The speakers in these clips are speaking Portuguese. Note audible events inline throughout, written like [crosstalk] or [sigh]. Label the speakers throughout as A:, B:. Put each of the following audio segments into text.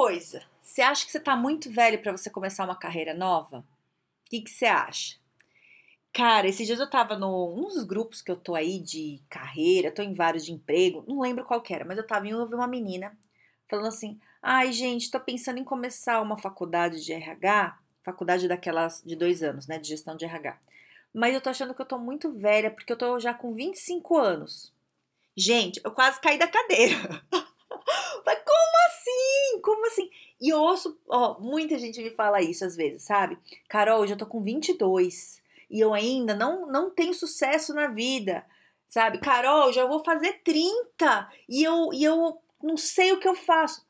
A: Coisa. Você acha que você está muito velho para você começar uma carreira nova? O que, você acha? Cara, esses dias eu tava no, num dos grupos que eu tô aí de carreira, tô em vários de emprego, não lembro qual era, mas eu tava em ouvi uma menina falando assim: ai, gente, tô pensando em começar uma faculdade de RH, faculdade daquelas de dois anos, né, de gestão de RH. Mas eu tô achando que eu tô muito velha, porque eu tô já com 25 anos. Gente, eu quase caí da cadeira. [laughs] Mas Como assim? E eu ouço, ó, muita gente me fala isso às vezes, sabe? Carol, hoje eu tô com 22 e eu ainda não, não tenho sucesso na vida, sabe? Carol, já vou fazer 30 e eu, e eu não sei o que eu faço.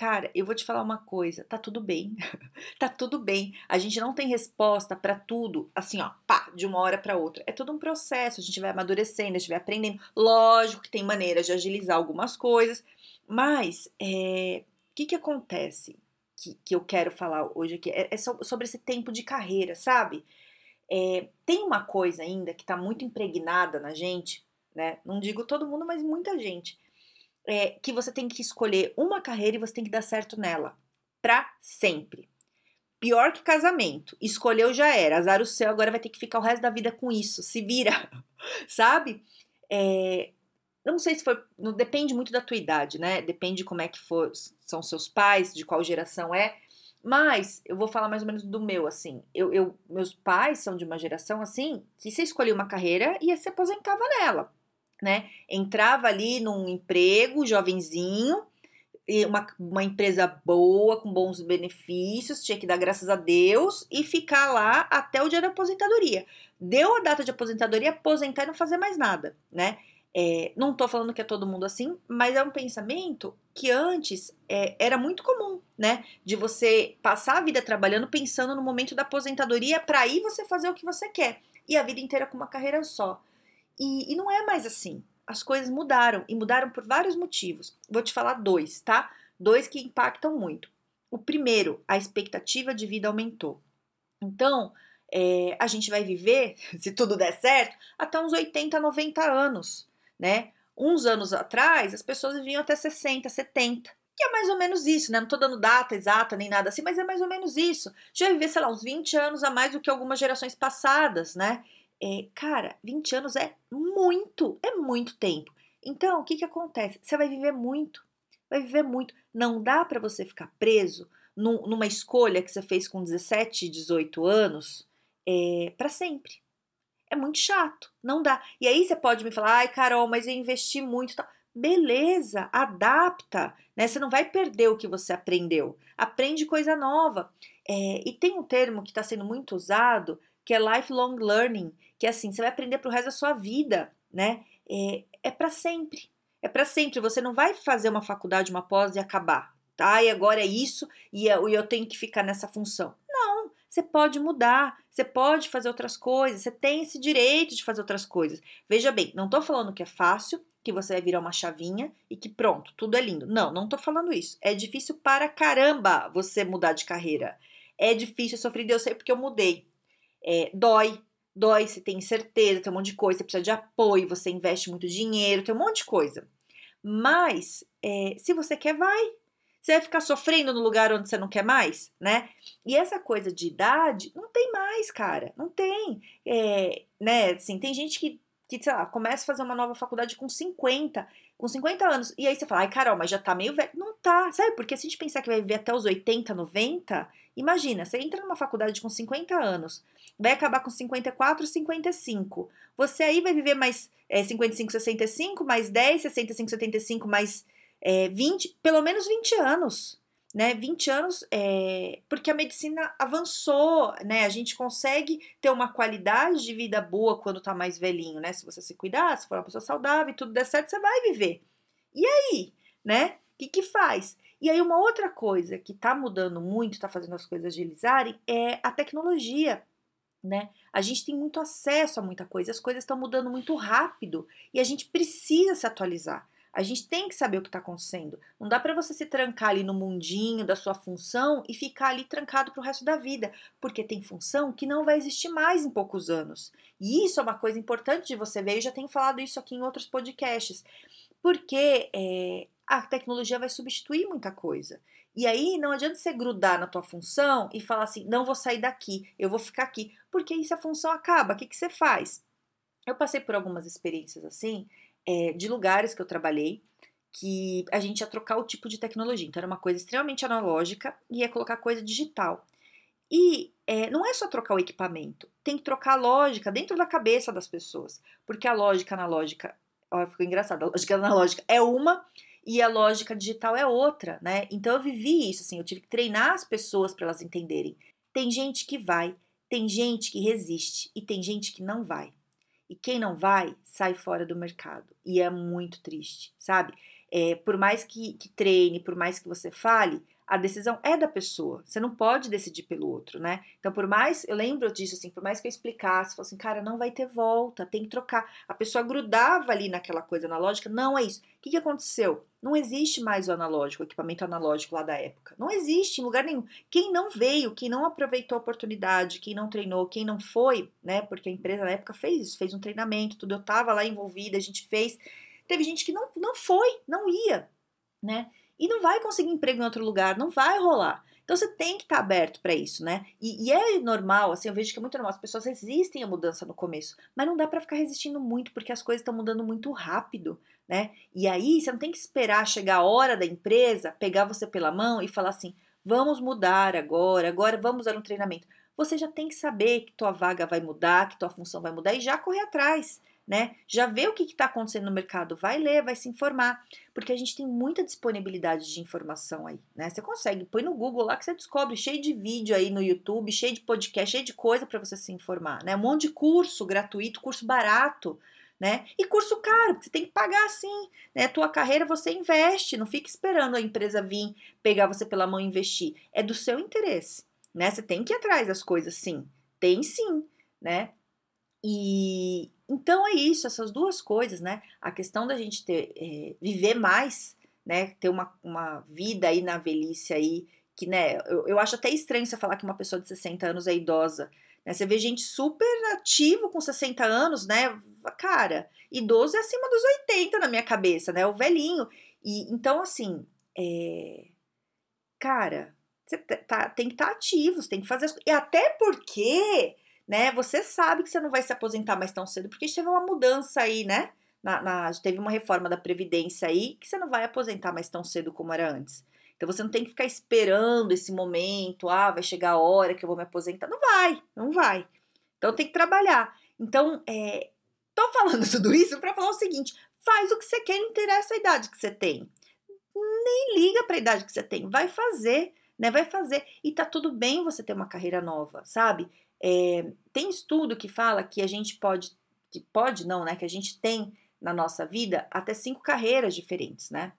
A: Cara, eu vou te falar uma coisa, tá tudo bem. [laughs] tá tudo bem. A gente não tem resposta para tudo, assim, ó, pá, de uma hora para outra. É todo um processo, a gente vai amadurecendo, a gente vai aprendendo. Lógico que tem maneiras de agilizar algumas coisas, mas é, que, que acontece que, que eu quero falar hoje aqui? É, é sobre esse tempo de carreira, sabe? É, tem uma coisa ainda que está muito impregnada na gente, né? Não digo todo mundo, mas muita gente. É, que você tem que escolher uma carreira e você tem que dar certo nela. Pra sempre. Pior que casamento. Escolheu já era. Azar o céu, agora vai ter que ficar o resto da vida com isso. Se vira. [laughs] Sabe? É, não sei se foi. Não, depende muito da tua idade, né? Depende de como é que for, são seus pais, de qual geração é. Mas eu vou falar mais ou menos do meu, assim. Eu, eu, meus pais são de uma geração assim que você escolhia uma carreira e se aposentava nela, né? Entrava ali num emprego, jovenzinho, uma, uma empresa boa, com bons benefícios, tinha que dar graças a Deus e ficar lá até o dia da aposentadoria. Deu a data de aposentadoria, aposentar e não fazer mais nada, né? É, não estou falando que é todo mundo assim, mas é um pensamento que antes é, era muito comum, né? De você passar a vida trabalhando pensando no momento da aposentadoria para aí você fazer o que você quer e a vida inteira com uma carreira só. E, e não é mais assim. As coisas mudaram e mudaram por vários motivos. Vou te falar dois, tá? Dois que impactam muito. O primeiro, a expectativa de vida aumentou. Então, é, a gente vai viver, [laughs] se tudo der certo, até uns 80, 90 anos né? Uns anos atrás, as pessoas viviam até 60, 70. Que é mais ou menos isso, né? Não tô dando data exata nem nada assim, mas é mais ou menos isso. Já viver, sei lá, uns 20 anos a mais do que algumas gerações passadas, né? É, cara, 20 anos é muito, é muito tempo. Então, o que que acontece? Você vai viver muito, vai viver muito. Não dá para você ficar preso num, numa escolha que você fez com 17, 18 anos é, para sempre é muito chato, não dá. E aí você pode me falar, ai Carol, mas eu investi muito, tal. Beleza, adapta, né? Você não vai perder o que você aprendeu. Aprende coisa nova. É, e tem um termo que está sendo muito usado que é lifelong learning, que é assim, você vai aprender para o resto da sua vida, né? É, é para sempre. É para sempre. Você não vai fazer uma faculdade, uma pós e acabar, tá? E agora é isso e eu, eu tenho que ficar nessa função. Você pode mudar, você pode fazer outras coisas, você tem esse direito de fazer outras coisas. Veja bem, não estou falando que é fácil, que você vai virar uma chavinha e que pronto, tudo é lindo. Não, não estou falando isso. É difícil para caramba você mudar de carreira. É difícil, sofri, eu sei porque eu mudei. É, dói, dói, você tem certeza, tem um monte de coisa, você precisa de apoio, você investe muito dinheiro, tem um monte de coisa. Mas, é, se você quer, vai. Você vai ficar sofrendo no lugar onde você não quer mais, né? E essa coisa de idade não tem mais, cara. Não tem. É, né? Assim, tem gente que, que, sei lá, começa a fazer uma nova faculdade com 50, com 50 anos. E aí você fala, ai, Carol, mas já tá meio velho. Não tá, sabe? Porque se a gente pensar que vai viver até os 80, 90, imagina, você entra numa faculdade com 50 anos, vai acabar com 54, 55. Você aí vai viver mais é, 55, 65, mais 10, 65, 75, mais é, 20, pelo menos 20 anos, né? 20 anos, é, porque a medicina avançou, né? A gente consegue ter uma qualidade de vida boa quando tá mais velhinho, né? Se você se cuidar, se for uma pessoa saudável e tudo der certo, você vai viver. E aí, né? O que, que faz? E aí, uma outra coisa que está mudando muito, está fazendo as coisas agilizarem, é a tecnologia. Né? A gente tem muito acesso a muita coisa, as coisas estão mudando muito rápido e a gente precisa se atualizar. A gente tem que saber o que está acontecendo. Não dá para você se trancar ali no mundinho da sua função e ficar ali trancado para o resto da vida, porque tem função que não vai existir mais em poucos anos. E isso é uma coisa importante de você ver. Eu já tenho falado isso aqui em outros podcasts, porque é, a tecnologia vai substituir muita coisa. E aí não adianta você grudar na tua função e falar assim: não vou sair daqui, eu vou ficar aqui, porque aí se a função acaba, o que, que você faz? Eu passei por algumas experiências assim é, de lugares que eu trabalhei que a gente ia trocar o tipo de tecnologia. Então, era uma coisa extremamente analógica e ia colocar coisa digital. E é, não é só trocar o equipamento, tem que trocar a lógica dentro da cabeça das pessoas. Porque a lógica analógica, ó, ficou engraçado, a lógica [laughs] analógica é uma e a lógica digital é outra, né? Então eu vivi isso, assim, eu tive que treinar as pessoas para elas entenderem. Tem gente que vai, tem gente que resiste e tem gente que não vai. E quem não vai, sai fora do mercado. E é muito triste, sabe? É, por mais que, que treine, por mais que você fale, a decisão é da pessoa. Você não pode decidir pelo outro, né? Então, por mais, eu lembro disso, assim, por mais que eu explicasse, falasse assim, cara, não vai ter volta, tem que trocar. A pessoa grudava ali naquela coisa analógica, não é isso. O que, que aconteceu? Não existe mais o analógico, o equipamento analógico lá da época. Não existe em lugar nenhum. Quem não veio, quem não aproveitou a oportunidade, quem não treinou, quem não foi, né? Porque a empresa na época fez isso, fez um treinamento, tudo. Eu tava lá envolvida, a gente fez. Teve gente que não, não foi, não ia, né? E não vai conseguir emprego em outro lugar, não vai rolar. Então você tem que estar tá aberto para isso, né? E, e, é normal, assim, eu vejo que é muito normal, as pessoas resistem à mudança no começo, mas não dá para ficar resistindo muito, porque as coisas estão mudando muito rápido, né? E aí você não tem que esperar chegar a hora da empresa, pegar você pela mão e falar assim: vamos mudar agora, agora vamos dar um treinamento. Você já tem que saber que tua vaga vai mudar, que tua função vai mudar e já correr atrás né? Já vê o que está acontecendo no mercado, vai ler, vai se informar, porque a gente tem muita disponibilidade de informação aí, né? Você consegue, põe no Google lá que você descobre, cheio de vídeo aí no YouTube, cheio de podcast, cheio de coisa para você se informar, né? Um monte de curso gratuito, curso barato, né? E curso caro, você tem que pagar sim, né? Tua carreira você investe, não fica esperando a empresa vir pegar você pela mão e investir. É do seu interesse, né? Você tem que ir atrás das coisas, sim. Tem sim, né? E então é isso, essas duas coisas, né? A questão da gente ter, é, viver mais, né? Ter uma, uma vida aí na velhice aí, que, né? Eu, eu acho até estranho você falar que uma pessoa de 60 anos é idosa. Né? Você vê gente super ativo com 60 anos, né? Cara, idoso é acima dos 80 na minha cabeça, né? O velhinho. E então, assim, é... cara, você tá, tem que estar tá ativo, você tem que fazer as... E até porque né? Você sabe que você não vai se aposentar mais tão cedo, porque teve uma mudança aí, né? Na, na, teve uma reforma da Previdência aí que você não vai aposentar mais tão cedo como era antes. Então você não tem que ficar esperando esse momento, ah, vai chegar a hora que eu vou me aposentar. Não vai, não vai. Então tem que trabalhar. Então, é, tô [laughs] falando tudo isso para falar o seguinte: faz o que você quer, não interessa a idade que você tem. Nem liga para a idade que você tem, vai fazer, né? Vai fazer. E tá tudo bem você ter uma carreira nova, sabe? É, tem estudo que fala que a gente pode, que pode não, né? Que a gente tem na nossa vida até cinco carreiras diferentes, né?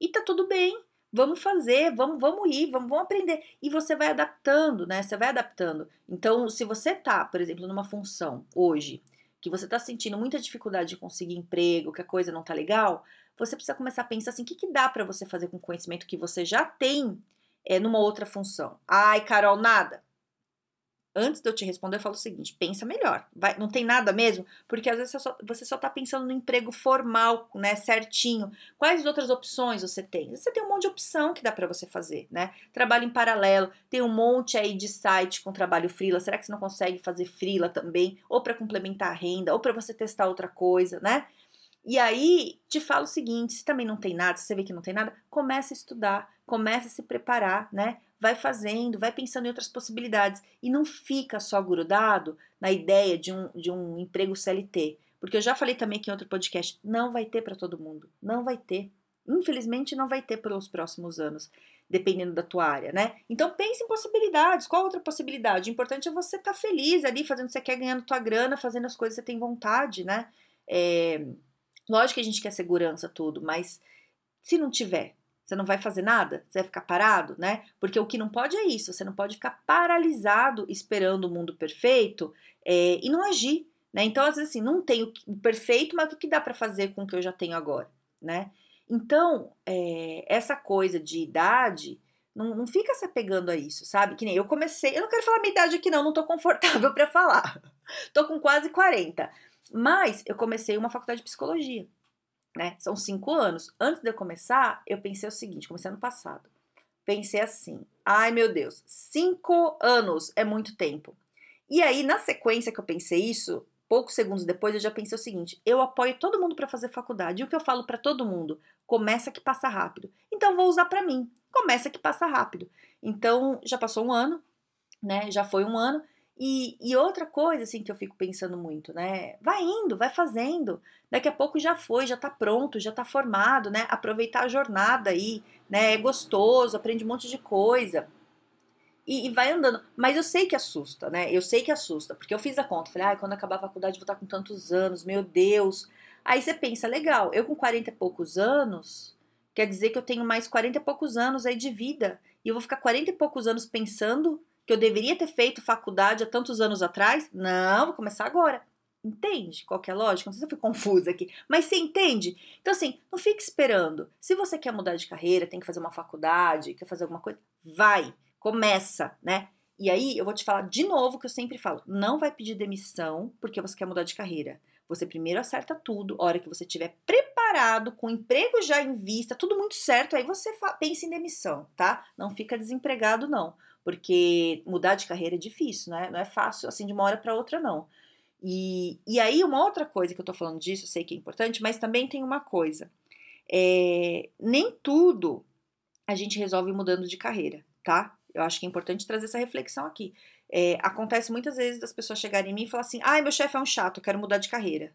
A: E tá tudo bem, vamos fazer, vamos, vamos ir, vamos, vamos aprender. E você vai adaptando, né? Você vai adaptando. Então, se você tá, por exemplo, numa função hoje, que você tá sentindo muita dificuldade de conseguir emprego, que a coisa não tá legal, você precisa começar a pensar assim, o que, que dá para você fazer com o conhecimento que você já tem é, numa outra função? Ai, Carol, nada antes de eu te responder, eu falo o seguinte: pensa melhor. Vai, não tem nada mesmo? Porque às vezes você só, você só tá pensando no emprego formal, né? Certinho. Quais outras opções você tem? Você tem um monte de opção que dá para você fazer, né? Trabalho em paralelo, tem um monte aí de site com trabalho frila. Será que você não consegue fazer frila também? Ou para complementar a renda, ou para você testar outra coisa, né? E aí, te falo o seguinte: se também não tem nada, se você vê que não tem nada, comece a estudar, comece a se preparar, né? Vai fazendo, vai pensando em outras possibilidades e não fica só grudado na ideia de um, de um emprego CLT. Porque eu já falei também aqui em outro podcast, não vai ter para todo mundo, não vai ter. Infelizmente não vai ter pelos próximos anos, dependendo da tua área, né? Então pense em possibilidades. Qual outra possibilidade? O importante é você estar tá feliz ali, fazendo o que você quer, ganhando tua grana, fazendo as coisas que você tem vontade, né? É, lógico que a gente quer segurança tudo, mas se não tiver, Você não vai fazer nada? Você vai ficar parado, né? Porque o que não pode é isso. Você não pode ficar paralisado esperando o mundo perfeito é, e não agir, né? Então, às vezes, assim, não tenho o perfeito, mas o que dá para fazer com o que eu já tenho agora, né? Então, é, essa coisa de idade, não, não fica se apegando a isso, sabe? Que nem eu comecei, eu não quero falar minha idade aqui não, não tô confortável [laughs] para falar. tô com quase 40. Mas eu comecei uma faculdade de psicologia né? São cinco anos. Antes de eu começar, eu pensei o seguinte: comecei ano passado. Pensei assim: ai meu Deus, cinco anos é muito tempo. E aí, na sequência que eu pensei isso, poucos segundos depois, eu já pensei o seguinte: eu apoio todo mundo para fazer faculdade. E o que eu falo para todo mundo? Começa que passa rápido. Então, vou usar para mim. Começa que passa rápido. Então, já passou um ano, né? Já foi um ano. E, e, outra coisa, assim, que eu fico pensando muito, né? Vai indo, vai fazendo. Daqui a pouco já foi, já tá pronto, já tá formado, né? Aproveitar a jornada aí, né? É gostoso, aprende um monte de coisa. E, e, vai andando. Mas eu sei que assusta, né? Eu sei que assusta, porque eu fiz a conta. Falei, ah, quando acabar a faculdade vou estar com tantos anos, meu Deus. Aí você pensa, legal, eu com 40 e poucos anos, quer dizer que eu tenho mais 40 e poucos anos aí de vida. E eu vou ficar 40 e poucos anos pensando que eu deveria ter feito faculdade há tantos anos atrás? Não, vou começar agora. Entende qual é a lógica? Não sei se eu fui confusa aqui, mas você entende? Então, assim, não fique esperando. Se você quer mudar de carreira, tem que fazer uma faculdade, quer fazer alguma coisa, vai, começa, né? E aí eu vou te falar de novo que eu sempre falo: não vai pedir demissão porque você quer mudar de carreira. Você primeiro acerta tudo, a hora que você estiver preparado, com o emprego já em vista, tudo muito certo, aí você pensa em demissão, tá? Não fica desempregado, não porque mudar de carreira é difícil, né? Não é fácil assim de uma hora para outra, não. E, e aí, uma outra coisa que eu tô falando disso, eu sei que é importante, mas também tem uma coisa. É, nem tudo a gente resolve mudando de carreira, tá? Eu acho que é importante trazer essa reflexão aqui. É, acontece muitas vezes das pessoas chegarem em mim e falar assim: ai, meu chefe é um chato, eu quero mudar de carreira.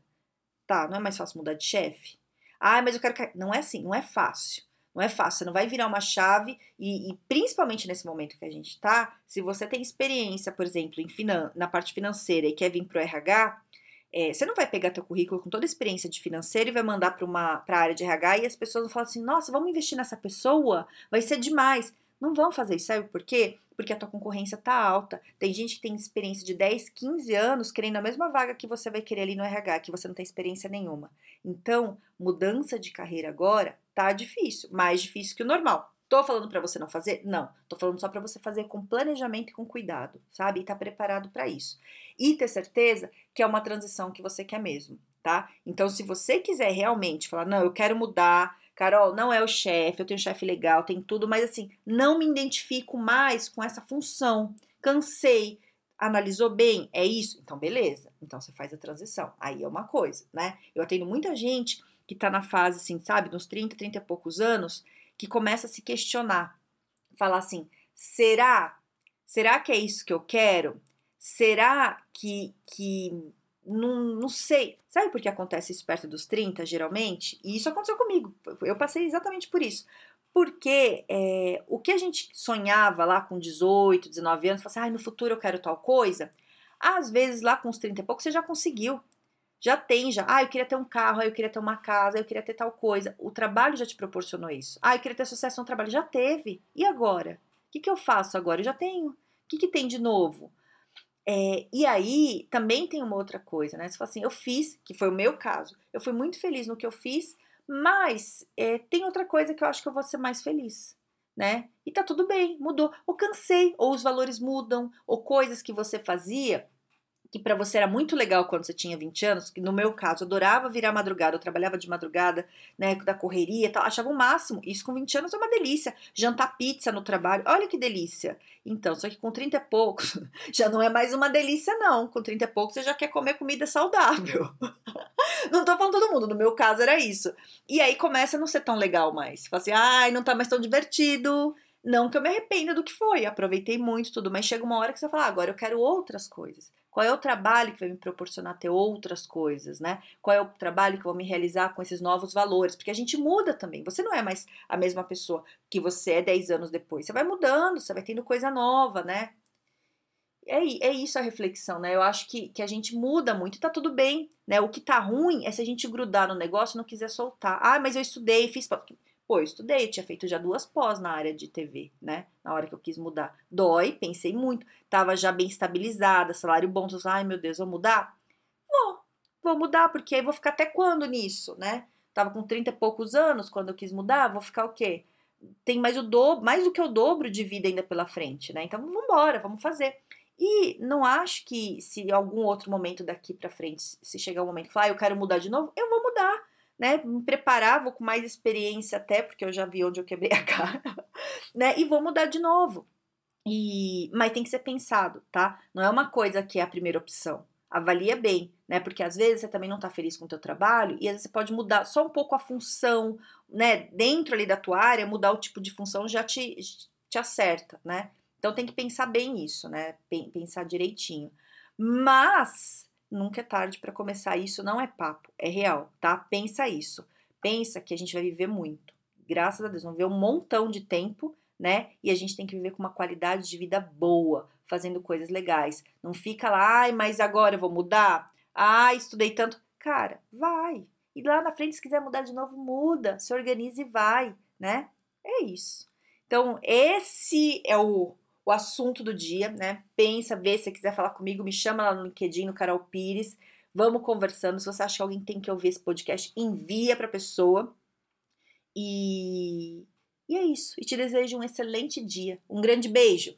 A: Tá, não é mais fácil mudar de chefe? Ah, mas eu quero. Não é assim, não é fácil. Não é fácil, você não vai virar uma chave e, e principalmente nesse momento que a gente está, se você tem experiência, por exemplo, em finan na parte financeira e quer vir para o RH, é, você não vai pegar teu currículo com toda a experiência de financeiro e vai mandar para uma para a área de RH e as pessoas vão falar assim, nossa, vamos investir nessa pessoa, vai ser demais. Não vão fazer isso, sabe por quê? Porque a tua concorrência tá alta. Tem gente que tem experiência de 10, 15 anos querendo a mesma vaga que você vai querer ali no RH, que você não tem experiência nenhuma. Então, mudança de carreira agora tá difícil, mais difícil que o normal. Tô falando para você não fazer? Não. Tô falando só para você fazer com planejamento e com cuidado, sabe? E tá preparado para isso. E ter certeza que é uma transição que você quer mesmo, tá? Então, se você quiser realmente falar, não, eu quero mudar, Carol, não é o chefe, eu tenho um chefe legal, tem tudo, mas assim, não me identifico mais com essa função. Cansei, analisou bem, é isso? Então, beleza. Então, você faz a transição. Aí é uma coisa, né? Eu atendo muita gente que tá na fase, assim, sabe, nos 30, 30 e poucos anos, que começa a se questionar. Falar assim: será? Será que é isso que eu quero? Será que, que não, não sei. Sabe por que acontece isso perto dos 30, geralmente? E isso aconteceu comigo. Eu passei exatamente por isso. Porque é, o que a gente sonhava lá com 18, 19 anos, assim, ah, no futuro eu quero tal coisa, às vezes lá com os 30 e pouco você já conseguiu. Já tem, já. Ah, eu queria ter um carro, eu queria ter uma casa, eu queria ter tal coisa. O trabalho já te proporcionou isso. Ah, eu queria ter sucesso no trabalho. Já teve. E agora? O que, que eu faço agora? Eu já tenho. O que, que tem de novo? É, e aí também tem uma outra coisa, né? Você fala assim, eu fiz, que foi o meu caso, eu fui muito feliz no que eu fiz, mas é, tem outra coisa que eu acho que eu vou ser mais feliz, né? E tá tudo bem, mudou. Ou cansei, ou os valores mudam, ou coisas que você fazia que para você era muito legal quando você tinha 20 anos, que no meu caso, eu adorava virar madrugada, eu trabalhava de madrugada, né, da correria tal, achava o máximo. Isso com 20 anos é uma delícia. Jantar pizza no trabalho, olha que delícia. Então, só que com 30 e poucos, [laughs] já não é mais uma delícia, não. Com 30 e poucos, você já quer comer comida saudável. [laughs] não tô falando todo mundo, no meu caso era isso. E aí começa a não ser tão legal mais. Fala assim, ai, não tá mais tão divertido. Não que eu me arrependa do que foi, aproveitei muito tudo, mas chega uma hora que você fala, ah, agora eu quero outras coisas. Qual é o trabalho que vai me proporcionar ter outras coisas, né? Qual é o trabalho que eu vou me realizar com esses novos valores? Porque a gente muda também. Você não é mais a mesma pessoa que você é 10 anos depois. Você vai mudando, você vai tendo coisa nova, né? É, é isso a reflexão, né? Eu acho que, que a gente muda muito e tá tudo bem, né? O que tá ruim é se a gente grudar no negócio e não quiser soltar. Ah, mas eu estudei, fiz. Pô, eu estudei, tinha feito já duas pós na área de TV, né? Na hora que eu quis mudar. Dói, pensei muito. Tava já bem estabilizada, salário bom. Tô, ai, meu Deus, vou mudar? Vou, vou mudar, porque aí vou ficar até quando nisso, né? Tava com 30 e poucos anos quando eu quis mudar, vou ficar o quê? Tem mais o dobro, mais do que o dobro de vida ainda pela frente, né? Então vamos embora, vamos fazer. E não acho que se algum outro momento daqui para frente, se chegar um momento que ah, eu quero mudar de novo, eu vou mudar né, me preparar, vou com mais experiência até, porque eu já vi onde eu quebrei a [laughs] cara, né, e vou mudar de novo. E, mas tem que ser pensado, tá? Não é uma coisa que é a primeira opção. Avalia bem, né? Porque às vezes você também não tá feliz com o teu trabalho e às vezes você pode mudar só um pouco a função, né? Dentro ali da tua área, mudar o tipo de função já te, te acerta, né? Então tem que pensar bem isso, né? Pensar direitinho. Mas nunca é tarde para começar. Isso não é papo, é real, tá? Pensa isso. Pensa que a gente vai viver muito. Graças a Deus, vamos ver um montão de tempo, né? E a gente tem que viver com uma qualidade de vida boa, fazendo coisas legais. Não fica lá, ai, mas agora eu vou mudar? Ai, estudei tanto. Cara, vai. E lá na frente, se quiser mudar de novo, muda. Se organize e vai, né? É isso. Então, esse é o o assunto do dia, né? Pensa, vê se você quiser falar comigo, me chama lá no LinkedIn, no Carol Pires. Vamos conversando. Se você acha que alguém tem que ouvir esse podcast, envia para a pessoa. E... e é isso. E te desejo um excelente dia. Um grande beijo.